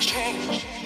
change.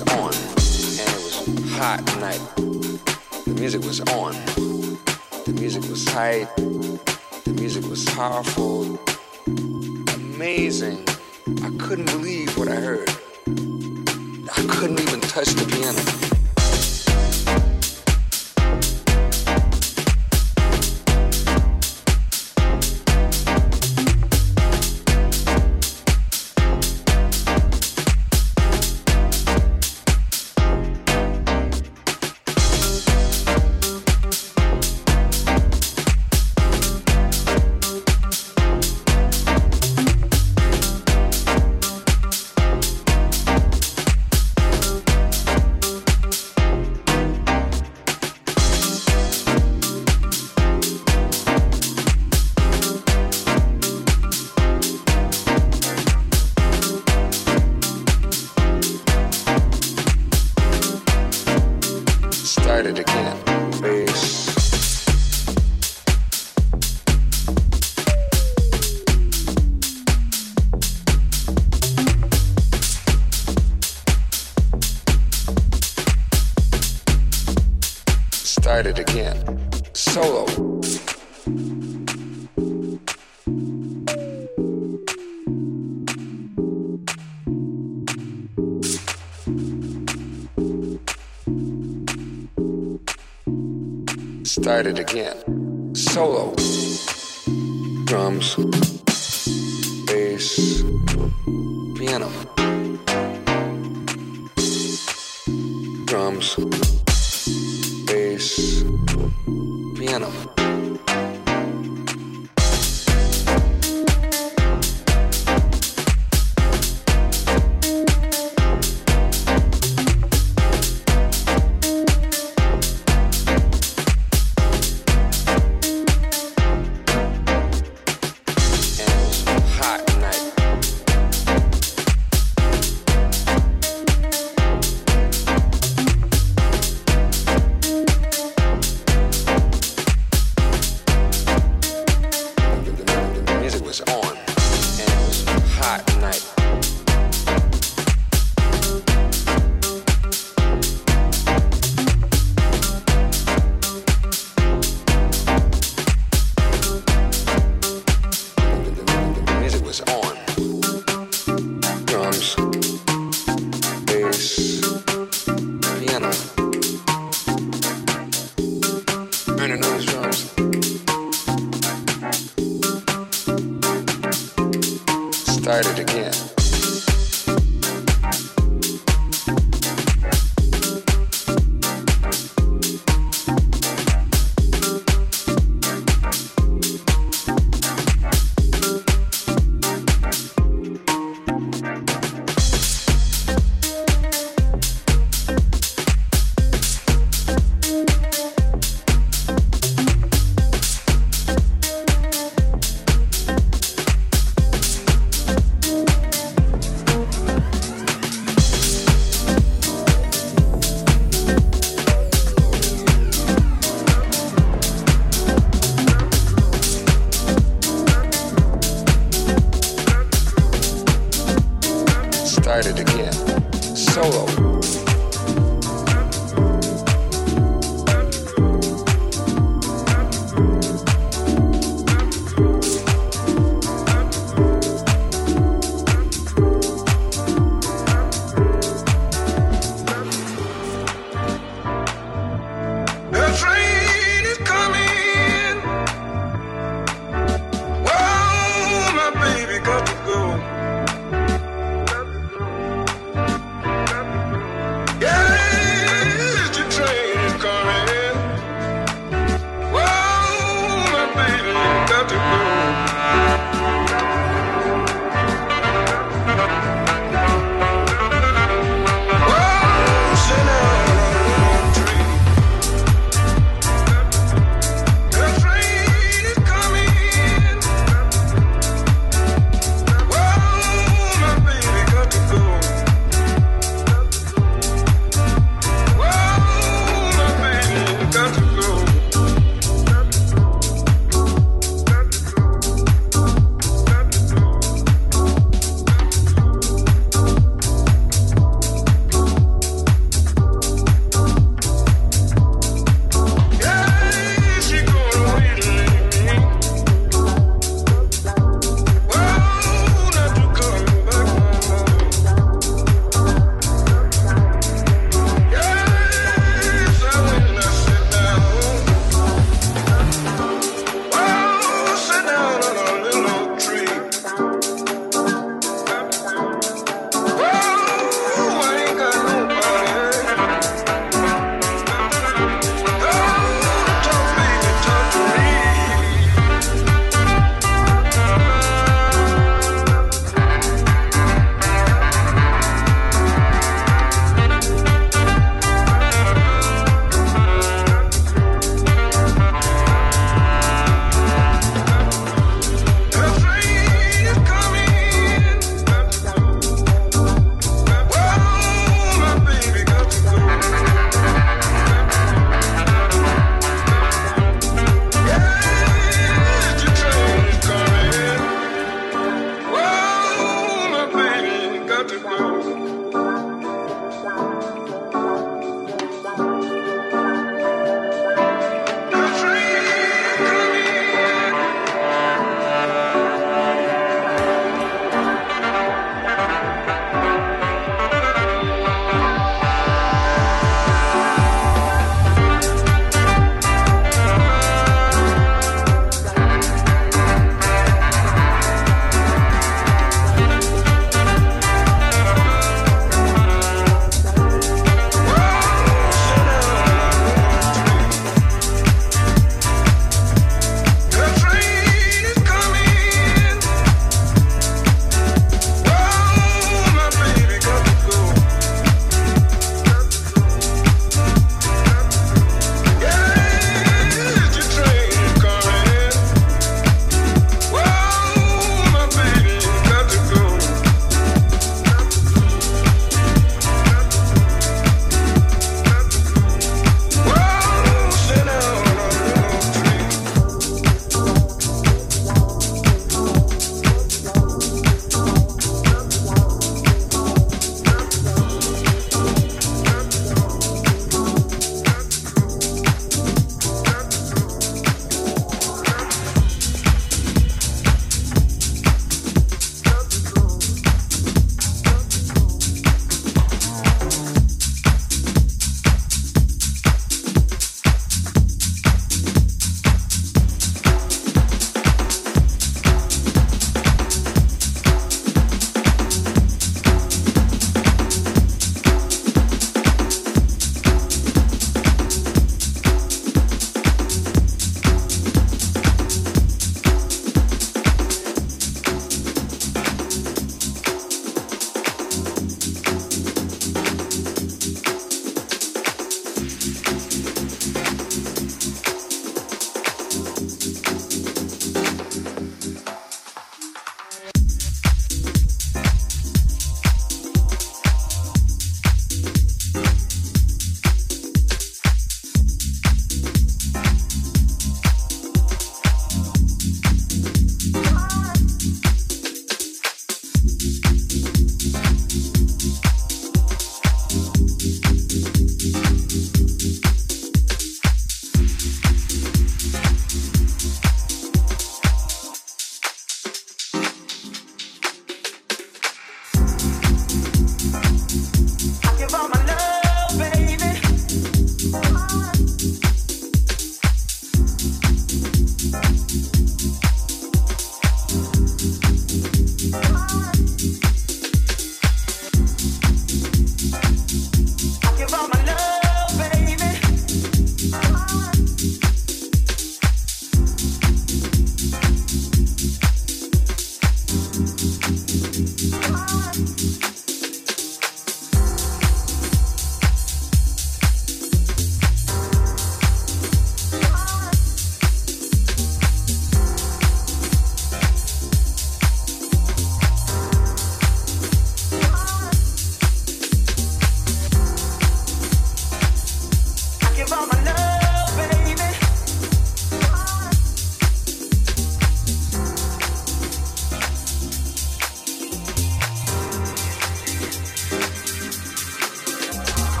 was on, and it was hot night. The music was on. The music was tight. The music was powerful. Amazing. I couldn't believe what I heard. I couldn't even touch the piano. at it again.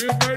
Dig